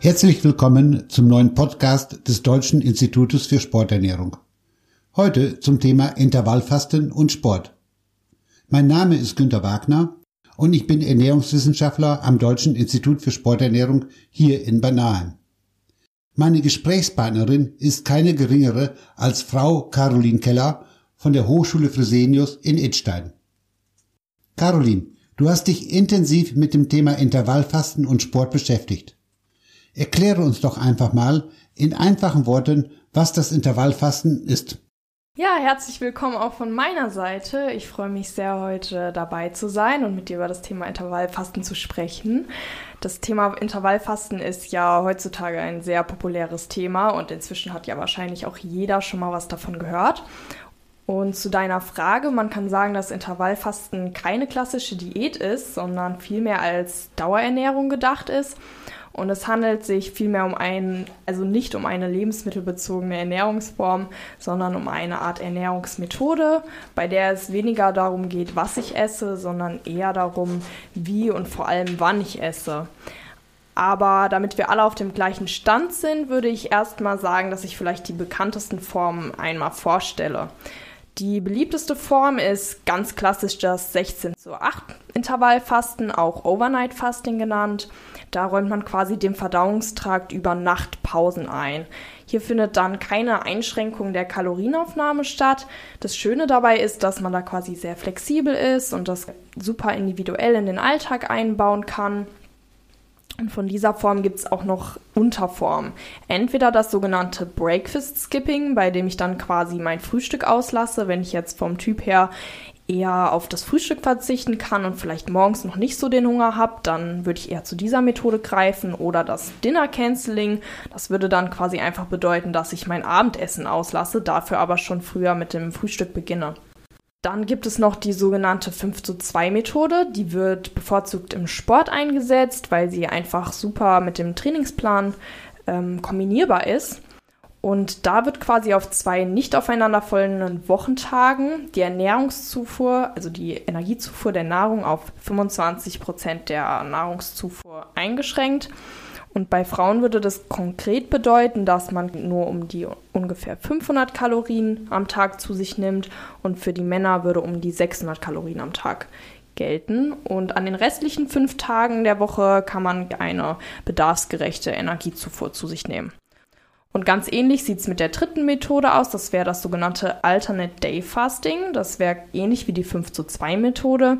Herzlich willkommen zum neuen Podcast des Deutschen Institutes für Sporternährung. Heute zum Thema Intervallfasten und Sport. Mein Name ist Günter Wagner und ich bin Ernährungswissenschaftler am Deutschen Institut für Sporternährung hier in Banaheim. Meine Gesprächspartnerin ist keine geringere als Frau Caroline Keller von der Hochschule Fresenius in Idstein. Caroline, du hast dich intensiv mit dem Thema Intervallfasten und Sport beschäftigt. Erkläre uns doch einfach mal in einfachen Worten, was das Intervallfasten ist. Ja, herzlich willkommen auch von meiner Seite. Ich freue mich sehr, heute dabei zu sein und mit dir über das Thema Intervallfasten zu sprechen. Das Thema Intervallfasten ist ja heutzutage ein sehr populäres Thema und inzwischen hat ja wahrscheinlich auch jeder schon mal was davon gehört. Und zu deiner Frage, man kann sagen, dass Intervallfasten keine klassische Diät ist, sondern vielmehr als Dauerernährung gedacht ist. Und es handelt sich vielmehr um ein, also nicht um eine lebensmittelbezogene Ernährungsform, sondern um eine Art Ernährungsmethode, bei der es weniger darum geht, was ich esse, sondern eher darum, wie und vor allem wann ich esse. Aber damit wir alle auf dem gleichen Stand sind, würde ich erstmal sagen, dass ich vielleicht die bekanntesten Formen einmal vorstelle. Die beliebteste Form ist ganz klassisch das 16 zu 8 Intervallfasten, auch Overnight Fasting genannt. Da räumt man quasi dem Verdauungstrakt über Nacht Pausen ein. Hier findet dann keine Einschränkung der Kalorienaufnahme statt. Das Schöne dabei ist, dass man da quasi sehr flexibel ist und das super individuell in den Alltag einbauen kann. Und von dieser Form gibt es auch noch Unterformen. Entweder das sogenannte Breakfast Skipping, bei dem ich dann quasi mein Frühstück auslasse, wenn ich jetzt vom Typ her eher auf das Frühstück verzichten kann und vielleicht morgens noch nicht so den Hunger habe, dann würde ich eher zu dieser Methode greifen oder das Dinner Canceling. Das würde dann quasi einfach bedeuten, dass ich mein Abendessen auslasse, dafür aber schon früher mit dem Frühstück beginne. Dann gibt es noch die sogenannte 5 zu 2 Methode. Die wird bevorzugt im Sport eingesetzt, weil sie einfach super mit dem Trainingsplan ähm, kombinierbar ist. Und da wird quasi auf zwei nicht aufeinanderfolgenden Wochentagen die Ernährungszufuhr, also die Energiezufuhr der Nahrung auf 25 Prozent der Nahrungszufuhr eingeschränkt. Und bei Frauen würde das konkret bedeuten, dass man nur um die ungefähr 500 Kalorien am Tag zu sich nimmt und für die Männer würde um die 600 Kalorien am Tag gelten. Und an den restlichen fünf Tagen der Woche kann man eine bedarfsgerechte Energiezufuhr zu sich nehmen. Und ganz ähnlich sieht es mit der dritten Methode aus. Das wäre das sogenannte Alternate Day Fasting. Das wäre ähnlich wie die 5 zu 2 Methode.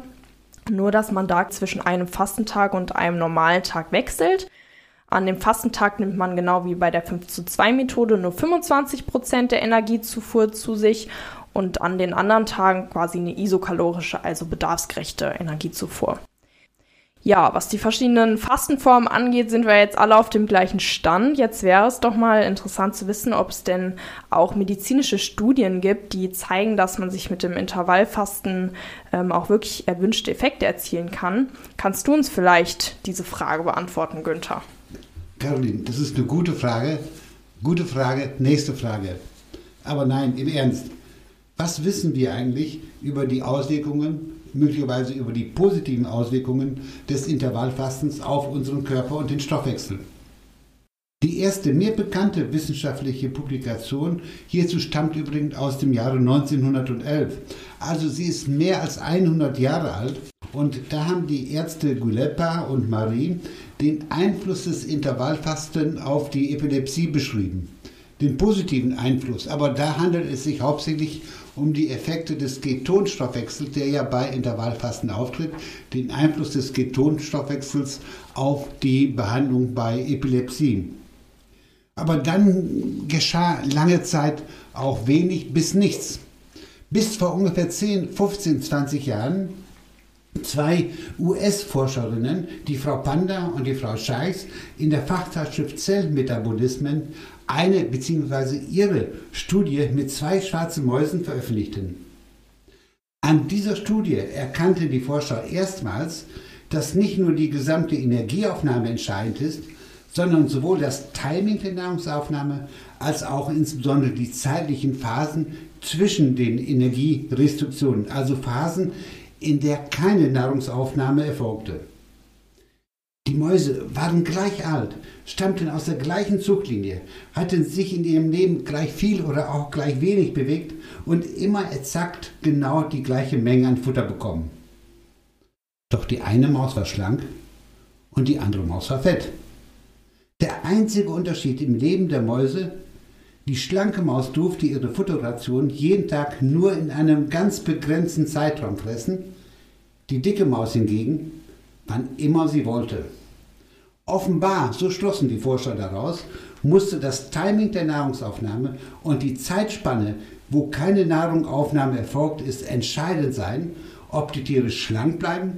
Nur, dass man da zwischen einem Fastentag und einem normalen Tag wechselt. An dem Fastentag nimmt man genau wie bei der 5 zu 2 Methode nur 25 Prozent der Energiezufuhr zu sich und an den anderen Tagen quasi eine isokalorische, also bedarfsgerechte Energiezufuhr. Ja, was die verschiedenen Fastenformen angeht, sind wir jetzt alle auf dem gleichen Stand. Jetzt wäre es doch mal interessant zu wissen, ob es denn auch medizinische Studien gibt, die zeigen, dass man sich mit dem Intervallfasten ähm, auch wirklich erwünschte Effekte erzielen kann. Kannst du uns vielleicht diese Frage beantworten, Günther? Caroline, das ist eine gute Frage. Gute Frage, nächste Frage. Aber nein, im Ernst. Was wissen wir eigentlich über die Auswirkungen, möglicherweise über die positiven Auswirkungen des Intervallfastens auf unseren Körper und den Stoffwechsel? Die erste mir bekannte wissenschaftliche Publikation hierzu stammt übrigens aus dem Jahre 1911. Also sie ist mehr als 100 Jahre alt und da haben die Ärzte Gulepa und Marie den Einfluss des Intervallfasten auf die Epilepsie beschrieben. Den positiven Einfluss, aber da handelt es sich hauptsächlich um die Effekte des Ketonstoffwechsels, der ja bei Intervallfasten auftritt, den Einfluss des Ketonstoffwechsels auf die Behandlung bei Epilepsie. Aber dann geschah lange Zeit auch wenig bis nichts. Bis vor ungefähr 10, 15, 20 Jahren zwei US-Forscherinnen, die Frau Panda und die Frau Scheiß, in der Fachzeitschrift Zellmetabolismen eine bzw. ihre Studie mit zwei schwarzen Mäusen veröffentlichten. An dieser Studie erkannten die Forscher erstmals, dass nicht nur die gesamte Energieaufnahme entscheidend ist, sondern sowohl das Timing der Nahrungsaufnahme als auch insbesondere die zeitlichen Phasen zwischen den Energierestriktionen, also Phasen, in der keine Nahrungsaufnahme erfolgte. Die Mäuse waren gleich alt, stammten aus der gleichen Zuchtlinie, hatten sich in ihrem Leben gleich viel oder auch gleich wenig bewegt und immer exakt genau die gleiche Menge an Futter bekommen. Doch die eine Maus war schlank und die andere Maus war fett. Der einzige Unterschied im Leben der Mäuse, die schlanke Maus durfte ihre Futterration jeden Tag nur in einem ganz begrenzten Zeitraum fressen, die dicke Maus hingegen, wann immer sie wollte. Offenbar, so schlossen die Forscher daraus, musste das Timing der Nahrungsaufnahme und die Zeitspanne, wo keine Nahrungsaufnahme erfolgt ist, entscheidend sein, ob die Tiere schlank bleiben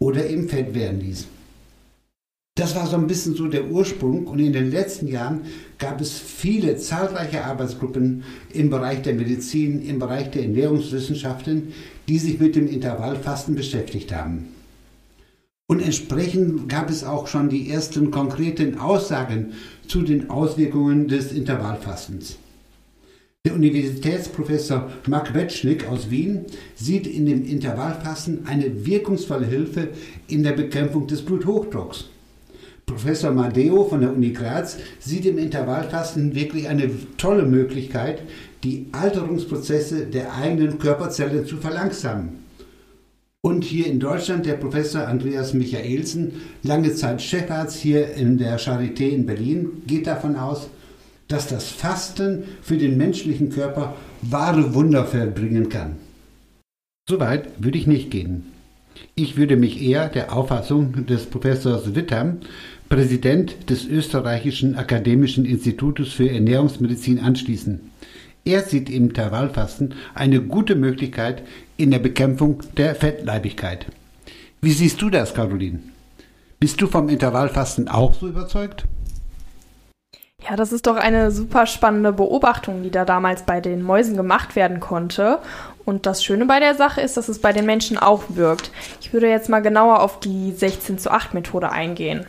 oder eben fett werden ließen. Das war so ein bisschen so der Ursprung und in den letzten Jahren gab es viele zahlreiche Arbeitsgruppen im Bereich der Medizin, im Bereich der Ernährungswissenschaften, die sich mit dem Intervallfasten beschäftigt haben. Und entsprechend gab es auch schon die ersten konkreten Aussagen zu den Auswirkungen des Intervallfastens. Der Universitätsprofessor Mark Wetschnick aus Wien sieht in dem Intervallfasten eine wirkungsvolle Hilfe in der Bekämpfung des Bluthochdrucks. Professor Madeo von der Uni Graz sieht im Intervallfasten wirklich eine tolle Möglichkeit, die Alterungsprozesse der eigenen Körperzellen zu verlangsamen. Und hier in Deutschland der Professor Andreas Michaelsen, lange Zeit Chefarzt hier in der Charité in Berlin, geht davon aus, dass das Fasten für den menschlichen Körper wahre Wunder verbringen kann. Soweit würde ich nicht gehen. Ich würde mich eher der Auffassung des Professors Witter, Präsident des Österreichischen Akademischen Institutes für Ernährungsmedizin, anschließen. Er sieht im Intervallfasten eine gute Möglichkeit in der Bekämpfung der Fettleibigkeit. Wie siehst du das, Caroline? Bist du vom Intervallfasten auch so überzeugt? Ja, das ist doch eine super spannende Beobachtung, die da damals bei den Mäusen gemacht werden konnte. Und das Schöne bei der Sache ist, dass es bei den Menschen auch wirkt. Ich würde jetzt mal genauer auf die 16 zu 8 Methode eingehen.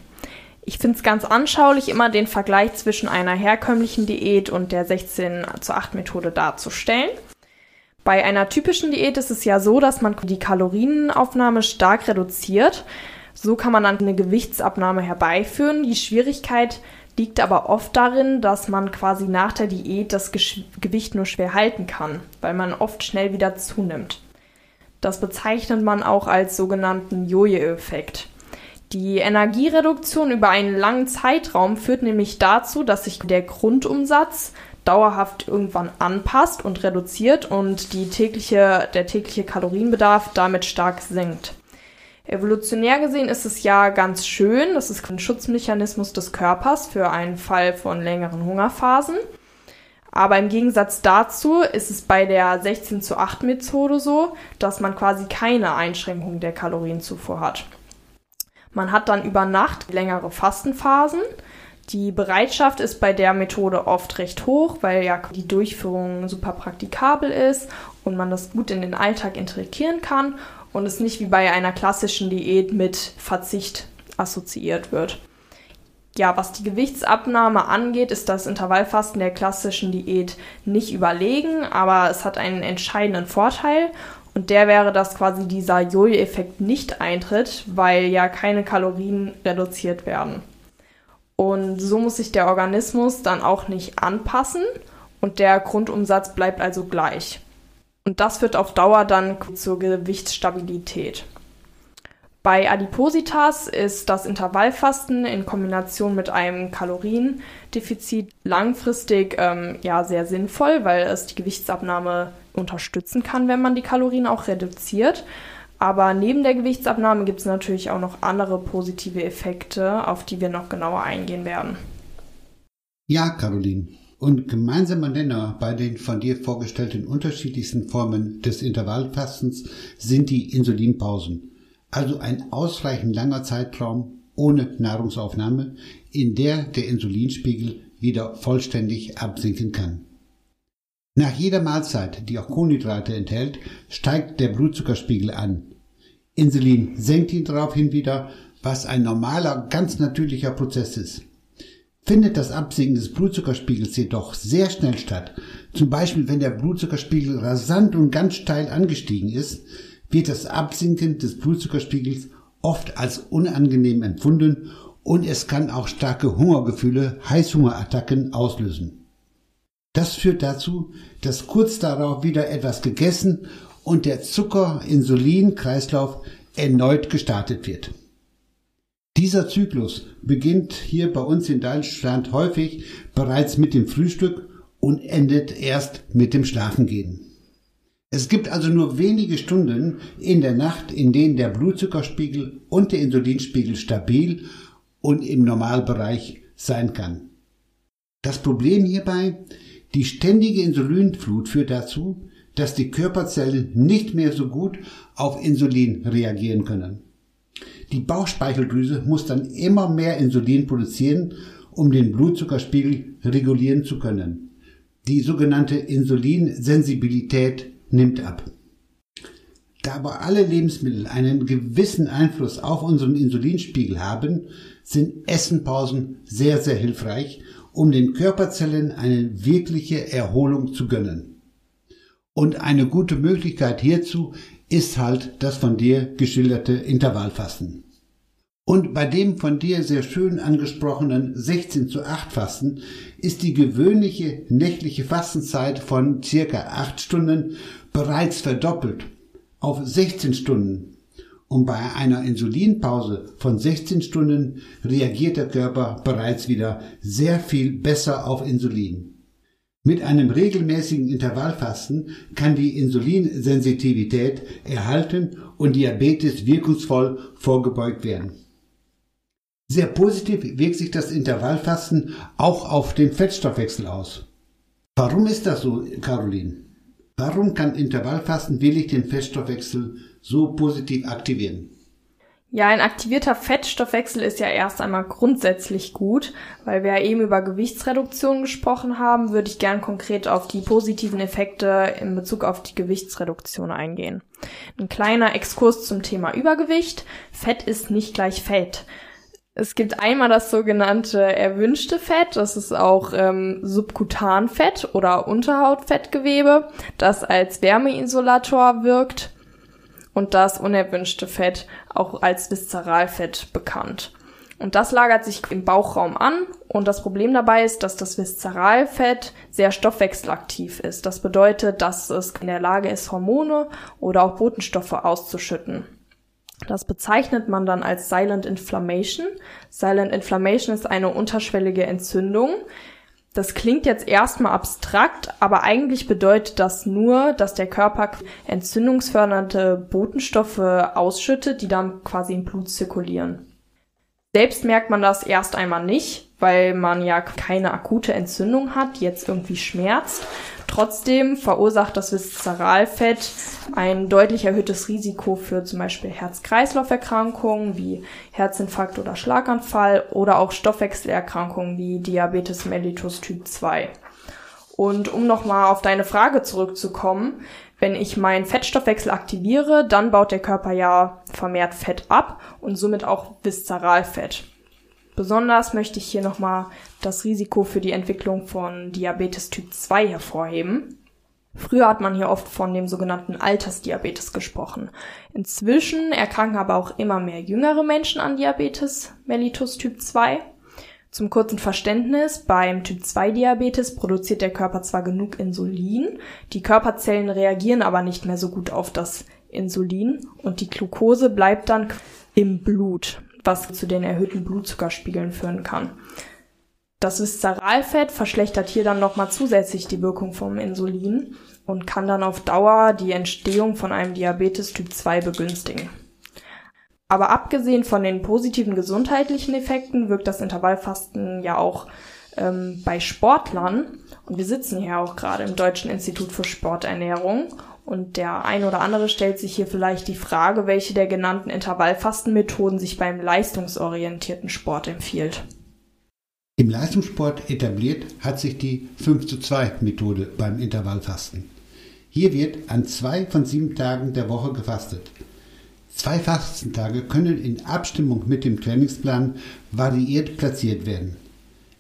Ich finde es ganz anschaulich, immer den Vergleich zwischen einer herkömmlichen Diät und der 16 zu 8 Methode darzustellen. Bei einer typischen Diät ist es ja so, dass man die Kalorienaufnahme stark reduziert. So kann man dann eine Gewichtsabnahme herbeiführen. Die Schwierigkeit liegt aber oft darin, dass man quasi nach der Diät das Gewicht nur schwer halten kann, weil man oft schnell wieder zunimmt. Das bezeichnet man auch als sogenannten Jojo-Effekt. Die Energiereduktion über einen langen Zeitraum führt nämlich dazu, dass sich der Grundumsatz dauerhaft irgendwann anpasst und reduziert und die tägliche, der tägliche Kalorienbedarf damit stark sinkt. Evolutionär gesehen ist es ja ganz schön, das ist ein Schutzmechanismus des Körpers für einen Fall von längeren Hungerphasen. Aber im Gegensatz dazu ist es bei der 16 zu 8 Methode so, dass man quasi keine Einschränkung der Kalorienzufuhr hat. Man hat dann über Nacht längere Fastenphasen. Die Bereitschaft ist bei der Methode oft recht hoch, weil ja die Durchführung super praktikabel ist und man das gut in den Alltag integrieren kann und es nicht wie bei einer klassischen Diät mit Verzicht assoziiert wird. Ja, was die Gewichtsabnahme angeht, ist das Intervallfasten der klassischen Diät nicht überlegen, aber es hat einen entscheidenden Vorteil und der wäre, dass quasi dieser Jojo-Effekt nicht eintritt, weil ja keine Kalorien reduziert werden. Und so muss sich der Organismus dann auch nicht anpassen und der Grundumsatz bleibt also gleich. Und das führt auf Dauer dann zur Gewichtsstabilität. Bei Adipositas ist das Intervallfasten in Kombination mit einem Kaloriendefizit langfristig ähm, ja sehr sinnvoll, weil es die Gewichtsabnahme unterstützen kann, wenn man die Kalorien auch reduziert. Aber neben der Gewichtsabnahme gibt es natürlich auch noch andere positive Effekte, auf die wir noch genauer eingehen werden. Ja, Caroline. Und gemeinsamer Nenner bei den von dir vorgestellten unterschiedlichsten Formen des Intervallfastens sind die Insulinpausen. Also ein ausreichend langer Zeitraum ohne Nahrungsaufnahme, in der der Insulinspiegel wieder vollständig absinken kann. Nach jeder Mahlzeit, die auch Kohlenhydrate enthält, steigt der Blutzuckerspiegel an. Insulin senkt ihn daraufhin wieder, was ein normaler, ganz natürlicher Prozess ist. Findet das Absinken des Blutzuckerspiegels jedoch sehr schnell statt, zum Beispiel wenn der Blutzuckerspiegel rasant und ganz steil angestiegen ist, wird das Absinken des Blutzuckerspiegels oft als unangenehm empfunden und es kann auch starke Hungergefühle, Heißhungerattacken auslösen. Das führt dazu, dass kurz darauf wieder etwas gegessen und der Zucker-Insulin-Kreislauf erneut gestartet wird. Dieser Zyklus beginnt hier bei uns in Deutschland häufig bereits mit dem Frühstück und endet erst mit dem Schlafengehen. Es gibt also nur wenige Stunden in der Nacht, in denen der Blutzuckerspiegel und der Insulinspiegel stabil und im Normalbereich sein kann. Das Problem hierbei, die ständige Insulinflut führt dazu, dass die Körperzellen nicht mehr so gut auf Insulin reagieren können. Die Bauchspeicheldrüse muss dann immer mehr Insulin produzieren, um den Blutzuckerspiegel regulieren zu können. Die sogenannte Insulinsensibilität nimmt ab. Da aber alle Lebensmittel einen gewissen Einfluss auf unseren Insulinspiegel haben, sind Essenpausen sehr, sehr hilfreich, um den Körperzellen eine wirkliche Erholung zu gönnen. Und eine gute Möglichkeit hierzu ist halt das von dir geschilderte Intervallfasten. Und bei dem von dir sehr schön angesprochenen 16 zu 8 Fasten ist die gewöhnliche nächtliche Fastenzeit von circa 8 Stunden bereits verdoppelt auf 16 Stunden. Und bei einer Insulinpause von 16 Stunden reagiert der Körper bereits wieder sehr viel besser auf Insulin. Mit einem regelmäßigen Intervallfasten kann die Insulinsensitivität erhalten und Diabetes wirkungsvoll vorgebeugt werden. Sehr positiv wirkt sich das Intervallfasten auch auf den Fettstoffwechsel aus. Warum ist das so, Caroline? Warum kann Intervallfasten wirklich den Fettstoffwechsel so positiv aktivieren? Ja, ein aktivierter Fettstoffwechsel ist ja erst einmal grundsätzlich gut. Weil wir ja eben über Gewichtsreduktion gesprochen haben, würde ich gern konkret auf die positiven Effekte in Bezug auf die Gewichtsreduktion eingehen. Ein kleiner Exkurs zum Thema Übergewicht. Fett ist nicht gleich Fett. Es gibt einmal das sogenannte erwünschte Fett, das ist auch ähm, Subkutanfett oder Unterhautfettgewebe, das als Wärmeinsolator wirkt und das unerwünschte Fett auch als Viszeralfett bekannt. Und das lagert sich im Bauchraum an und das Problem dabei ist, dass das Viszeralfett sehr stoffwechselaktiv ist. Das bedeutet, dass es in der Lage ist, Hormone oder auch Botenstoffe auszuschütten. Das bezeichnet man dann als Silent Inflammation. Silent Inflammation ist eine unterschwellige Entzündung, das klingt jetzt erstmal abstrakt, aber eigentlich bedeutet das nur, dass der Körper entzündungsfördernde Botenstoffe ausschüttet, die dann quasi im Blut zirkulieren. Selbst merkt man das erst einmal nicht, weil man ja keine akute Entzündung hat, die jetzt irgendwie schmerzt. Trotzdem verursacht das Viszeralfett ein deutlich erhöhtes Risiko für zum Beispiel Herz-Kreislauf-Erkrankungen wie Herzinfarkt oder Schlaganfall oder auch Stoffwechselerkrankungen wie Diabetes mellitus Typ 2. Und um nochmal auf deine Frage zurückzukommen, wenn ich meinen Fettstoffwechsel aktiviere, dann baut der Körper ja vermehrt Fett ab und somit auch Viszeralfett. Besonders möchte ich hier nochmal das Risiko für die Entwicklung von Diabetes Typ 2 hervorheben. Früher hat man hier oft von dem sogenannten Altersdiabetes gesprochen. Inzwischen erkranken aber auch immer mehr jüngere Menschen an Diabetes mellitus Typ 2. Zum kurzen Verständnis, beim Typ 2 Diabetes produziert der Körper zwar genug Insulin, die Körperzellen reagieren aber nicht mehr so gut auf das Insulin und die Glucose bleibt dann im Blut was zu den erhöhten Blutzuckerspiegeln führen kann. Das Viszeralfett verschlechtert hier dann nochmal zusätzlich die Wirkung vom Insulin und kann dann auf Dauer die Entstehung von einem Diabetes Typ 2 begünstigen. Aber abgesehen von den positiven gesundheitlichen Effekten wirkt das Intervallfasten ja auch ähm, bei Sportlern. Und wir sitzen hier auch gerade im Deutschen Institut für Sporternährung und der ein oder andere stellt sich hier vielleicht die Frage, welche der genannten Intervallfastenmethoden sich beim leistungsorientierten Sport empfiehlt. Im Leistungssport etabliert hat sich die 5 zu 2 Methode beim Intervallfasten. Hier wird an zwei von sieben Tagen der Woche gefastet. Zwei Fastentage können in Abstimmung mit dem Trainingsplan variiert platziert werden.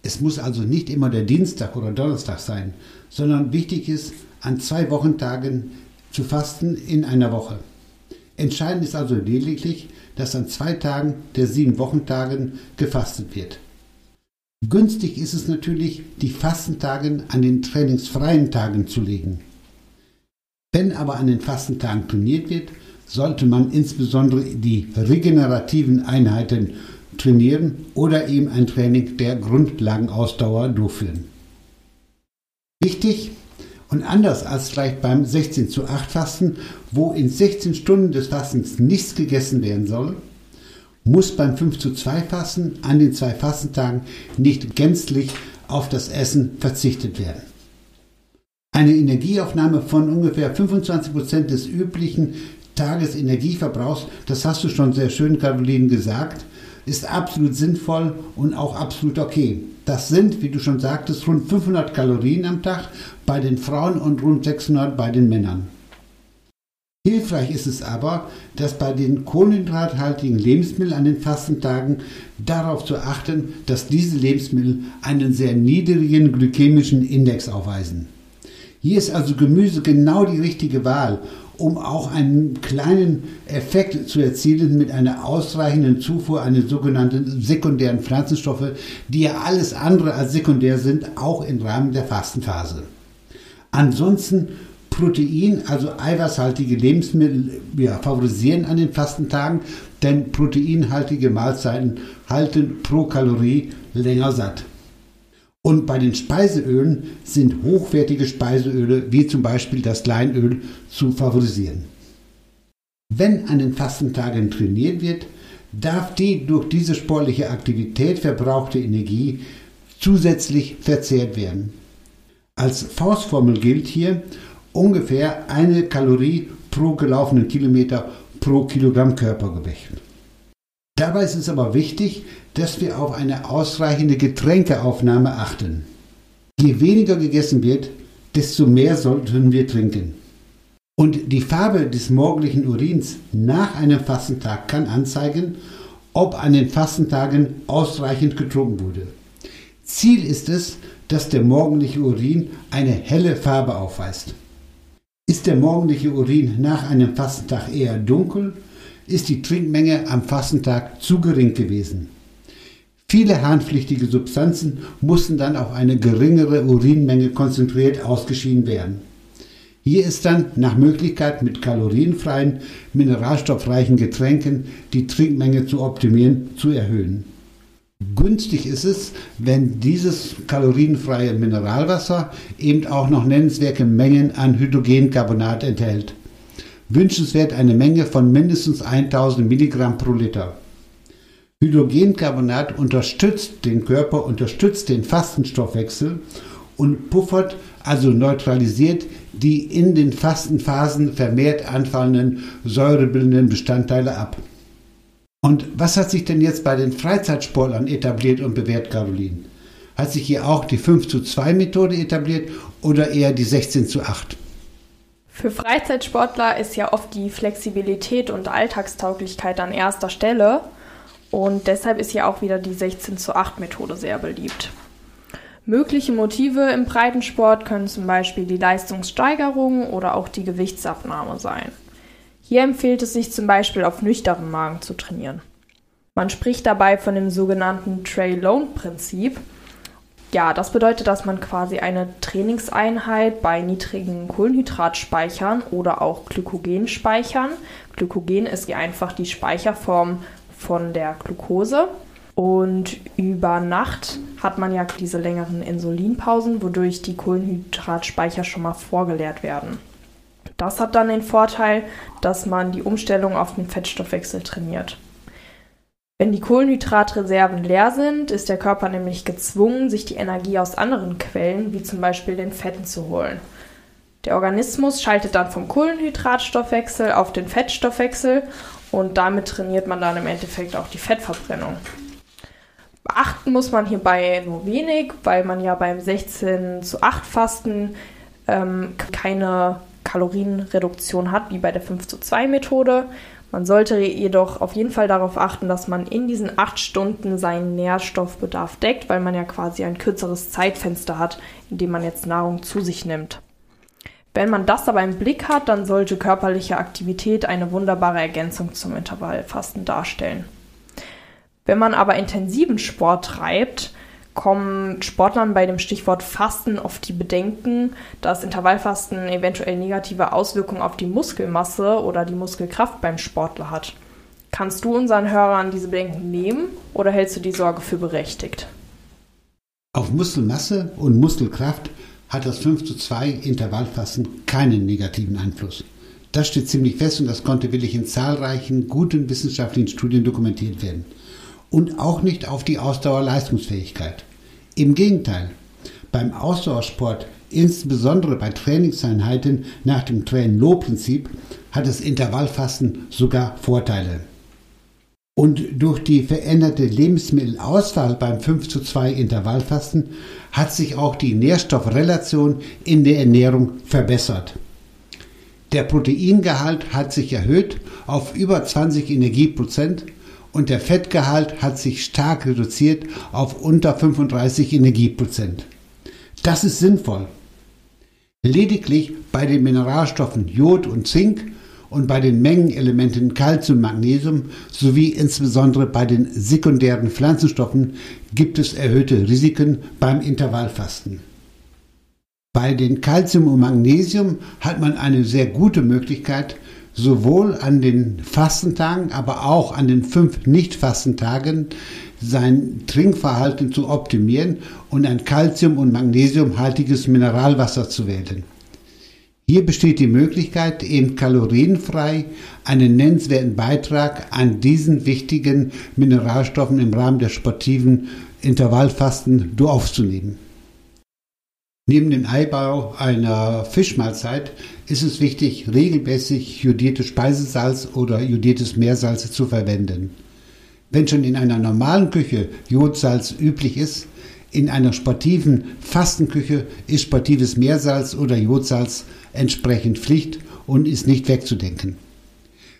Es muss also nicht immer der Dienstag oder Donnerstag sein, sondern wichtig ist, an zwei Wochentagen zu fasten in einer Woche. Entscheidend ist also lediglich, dass an zwei Tagen der sieben Wochentagen gefastet wird. Günstig ist es natürlich, die Fastentagen an den trainingsfreien Tagen zu legen. Wenn aber an den Fastentagen trainiert wird, sollte man insbesondere die regenerativen Einheiten trainieren oder eben ein Training der Grundlagenausdauer durchführen. Wichtig und anders als vielleicht beim 16 zu 8 Fasten, wo in 16 Stunden des Fastens nichts gegessen werden soll, muss beim 5 zu 2 Fasten an den zwei Fastentagen nicht gänzlich auf das Essen verzichtet werden. Eine Energieaufnahme von ungefähr 25 Prozent des üblichen Tagesenergieverbrauchs, das hast du schon sehr schön, Caroline, gesagt, ist absolut sinnvoll und auch absolut okay. Das sind, wie du schon sagtest, rund 500 Kalorien am Tag bei den Frauen und rund 600 bei den Männern. Hilfreich ist es aber, dass bei den kohlenhydrathaltigen Lebensmitteln an den Fastentagen darauf zu achten, dass diese Lebensmittel einen sehr niedrigen glykämischen Index aufweisen. Hier ist also Gemüse genau die richtige Wahl, um auch einen kleinen Effekt zu erzielen mit einer ausreichenden Zufuhr an den sogenannten sekundären Pflanzenstoffe, die ja alles andere als sekundär sind, auch im Rahmen der Fastenphase. Ansonsten Protein, also eiweißhaltige Lebensmittel, ja, favorisieren an den Fastentagen, denn proteinhaltige Mahlzeiten halten pro Kalorie länger satt. Und bei den Speiseölen sind hochwertige Speiseöle wie zum Beispiel das Leinöl zu favorisieren. Wenn an den Fastentagen trainiert wird, darf die durch diese sportliche Aktivität verbrauchte Energie zusätzlich verzehrt werden. Als Faustformel gilt hier ungefähr eine Kalorie pro gelaufenen Kilometer pro Kilogramm Körpergewicht. Dabei ist es aber wichtig, dass wir auf eine ausreichende Getränkeaufnahme achten. Je weniger gegessen wird, desto mehr sollten wir trinken. Und die Farbe des morgendlichen Urins nach einem Fastentag kann anzeigen, ob an den Fastentagen ausreichend getrunken wurde. Ziel ist es, dass der morgendliche Urin eine helle Farbe aufweist. Ist der morgendliche Urin nach einem Fastentag eher dunkel, ist die Trinkmenge am Fastentag zu gering gewesen. Viele harnpflichtige Substanzen mussten dann auf eine geringere Urinmenge konzentriert ausgeschieden werden. Hier ist dann nach Möglichkeit mit kalorienfreien, mineralstoffreichen Getränken die Trinkmenge zu optimieren, zu erhöhen. Günstig ist es, wenn dieses kalorienfreie Mineralwasser eben auch noch nennenswerte Mengen an Hydrogencarbonat enthält wünschenswert eine Menge von mindestens 1000 Milligramm pro Liter. Hydrogencarbonat unterstützt den Körper, unterstützt den Fastenstoffwechsel und puffert, also neutralisiert die in den Fastenphasen vermehrt anfallenden säurebildenden Bestandteile ab. Und was hat sich denn jetzt bei den Freizeitsportlern etabliert und bewährt, Caroline? Hat sich hier auch die 5 zu 2 Methode etabliert oder eher die 16 zu 8? Für Freizeitsportler ist ja oft die Flexibilität und Alltagstauglichkeit an erster Stelle und deshalb ist ja auch wieder die 16 zu 8 Methode sehr beliebt. Mögliche Motive im Breitensport können zum Beispiel die Leistungssteigerung oder auch die Gewichtsabnahme sein. Hier empfiehlt es sich zum Beispiel auf nüchternen Magen zu trainieren. Man spricht dabei von dem sogenannten Tray-Lone-Prinzip, ja, das bedeutet, dass man quasi eine Trainingseinheit bei niedrigen Kohlenhydratspeichern oder auch Glykogen speichern. Glykogen ist einfach die Speicherform von der Glucose. Und über Nacht hat man ja diese längeren Insulinpausen, wodurch die Kohlenhydratspeicher schon mal vorgeleert werden. Das hat dann den Vorteil, dass man die Umstellung auf den Fettstoffwechsel trainiert. Wenn die Kohlenhydratreserven leer sind, ist der Körper nämlich gezwungen, sich die Energie aus anderen Quellen, wie zum Beispiel den Fetten, zu holen. Der Organismus schaltet dann vom Kohlenhydratstoffwechsel auf den Fettstoffwechsel und damit trainiert man dann im Endeffekt auch die Fettverbrennung. Beachten muss man hierbei nur wenig, weil man ja beim 16 zu 8 Fasten ähm, keine Kalorienreduktion hat, wie bei der 5 zu 2 Methode. Man sollte jedoch auf jeden Fall darauf achten, dass man in diesen acht Stunden seinen Nährstoffbedarf deckt, weil man ja quasi ein kürzeres Zeitfenster hat, in dem man jetzt Nahrung zu sich nimmt. Wenn man das aber im Blick hat, dann sollte körperliche Aktivität eine wunderbare Ergänzung zum Intervallfasten darstellen. Wenn man aber intensiven Sport treibt, kommen Sportlern bei dem Stichwort Fasten oft die Bedenken, dass Intervallfasten eventuell negative Auswirkungen auf die Muskelmasse oder die Muskelkraft beim Sportler hat. Kannst du unseren Hörern diese Bedenken nehmen oder hältst du die Sorge für berechtigt? Auf Muskelmasse und Muskelkraft hat das 5 zu 2 Intervallfasten keinen negativen Einfluss. Das steht ziemlich fest und das konnte wirklich in zahlreichen guten wissenschaftlichen Studien dokumentiert werden. Und auch nicht auf die Ausdauerleistungsfähigkeit. Im Gegenteil, beim Ausdauersport, insbesondere bei Trainingseinheiten nach dem Train-Low-Prinzip, hat das Intervallfasten sogar Vorteile. Und durch die veränderte Lebensmittelauswahl beim 5 zu 2 Intervallfasten hat sich auch die Nährstoffrelation in der Ernährung verbessert. Der Proteingehalt hat sich erhöht auf über 20 Energieprozent und der Fettgehalt hat sich stark reduziert auf unter 35 Energieprozent. Das ist sinnvoll. Lediglich bei den Mineralstoffen Jod und Zink und bei den Mengenelementen Calcium, Magnesium sowie insbesondere bei den sekundären Pflanzenstoffen gibt es erhöhte Risiken beim Intervallfasten. Bei den Calcium und Magnesium hat man eine sehr gute Möglichkeit, sowohl an den Fastentagen, aber auch an den fünf Nicht-Fastentagen sein Trinkverhalten zu optimieren und ein Calcium- und Magnesiumhaltiges Mineralwasser zu wählen. Hier besteht die Möglichkeit, eben kalorienfrei einen nennenswerten Beitrag an diesen wichtigen Mineralstoffen im Rahmen der sportiven Intervallfasten aufzunehmen. Neben dem Eibau einer Fischmahlzeit ist es wichtig, regelmäßig jodiertes Speisesalz oder jodiertes Meersalz zu verwenden. Wenn schon in einer normalen Küche Jodsalz üblich ist, in einer sportiven Fastenküche ist sportives Meersalz oder Jodsalz entsprechend Pflicht und ist nicht wegzudenken.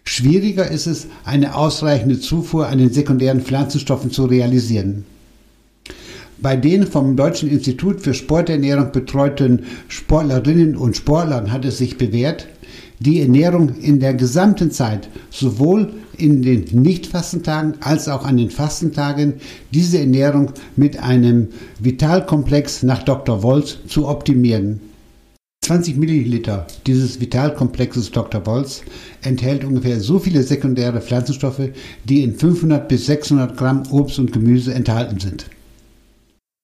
Schwieriger ist es, eine ausreichende Zufuhr an den sekundären Pflanzenstoffen zu realisieren. Bei den vom Deutschen Institut für Sporternährung betreuten Sportlerinnen und Sportlern hat es sich bewährt, die Ernährung in der gesamten Zeit, sowohl in den Nicht-Fastentagen als auch an den Fastentagen, diese Ernährung mit einem Vitalkomplex nach Dr. Wolz zu optimieren. 20 Milliliter dieses Vitalkomplexes Dr. Bolz enthält ungefähr so viele sekundäre Pflanzenstoffe, die in 500 bis 600 Gramm Obst und Gemüse enthalten sind.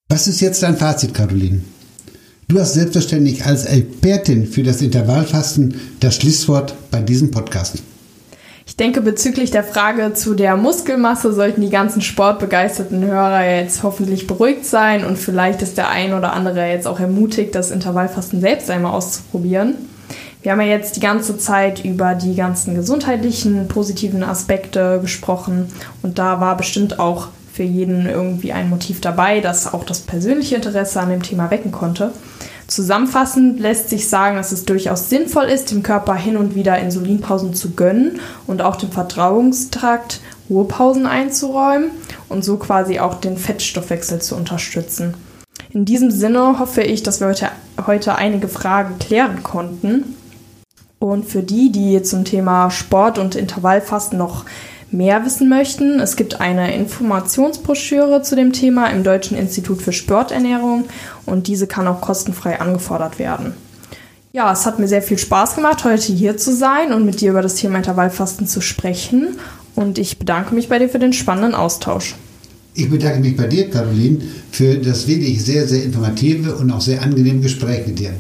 Was ist jetzt dein Fazit, Caroline? Du hast selbstverständlich als Expertin für das Intervallfasten das Schlusswort bei diesem Podcast. Ich denke, bezüglich der Frage zu der Muskelmasse sollten die ganzen sportbegeisterten Hörer jetzt hoffentlich beruhigt sein und vielleicht ist der ein oder andere jetzt auch ermutigt, das Intervallfasten selbst einmal auszuprobieren. Wir haben ja jetzt die ganze Zeit über die ganzen gesundheitlichen positiven Aspekte gesprochen und da war bestimmt auch für jeden irgendwie ein Motiv dabei, das auch das persönliche Interesse an dem Thema wecken konnte. Zusammenfassend lässt sich sagen, dass es durchaus sinnvoll ist, dem Körper hin und wieder Insulinpausen zu gönnen und auch dem Vertrauungstrakt Ruhepausen einzuräumen und so quasi auch den Fettstoffwechsel zu unterstützen. In diesem Sinne hoffe ich, dass wir heute, heute einige Fragen klären konnten. Und für die, die zum Thema Sport und Intervallfasten noch mehr wissen möchten, es gibt eine Informationsbroschüre zu dem Thema im Deutschen Institut für Sporternährung und diese kann auch kostenfrei angefordert werden. Ja, es hat mir sehr viel Spaß gemacht, heute hier zu sein und mit dir über das Thema Intervallfasten zu sprechen. Und ich bedanke mich bei dir für den spannenden Austausch. Ich bedanke mich bei dir, Caroline, für das wirklich sehr, sehr informative und auch sehr angenehme Gespräch mit dir.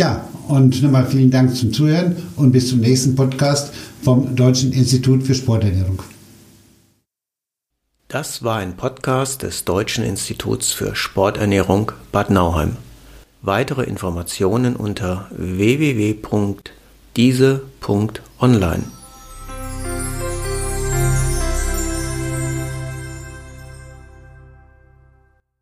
Ja, und nochmal vielen Dank zum Zuhören und bis zum nächsten Podcast vom Deutschen Institut für Sporternährung. Das war ein Podcast des Deutschen Instituts für Sporternährung Bad Nauheim. Weitere Informationen unter www.diese.online.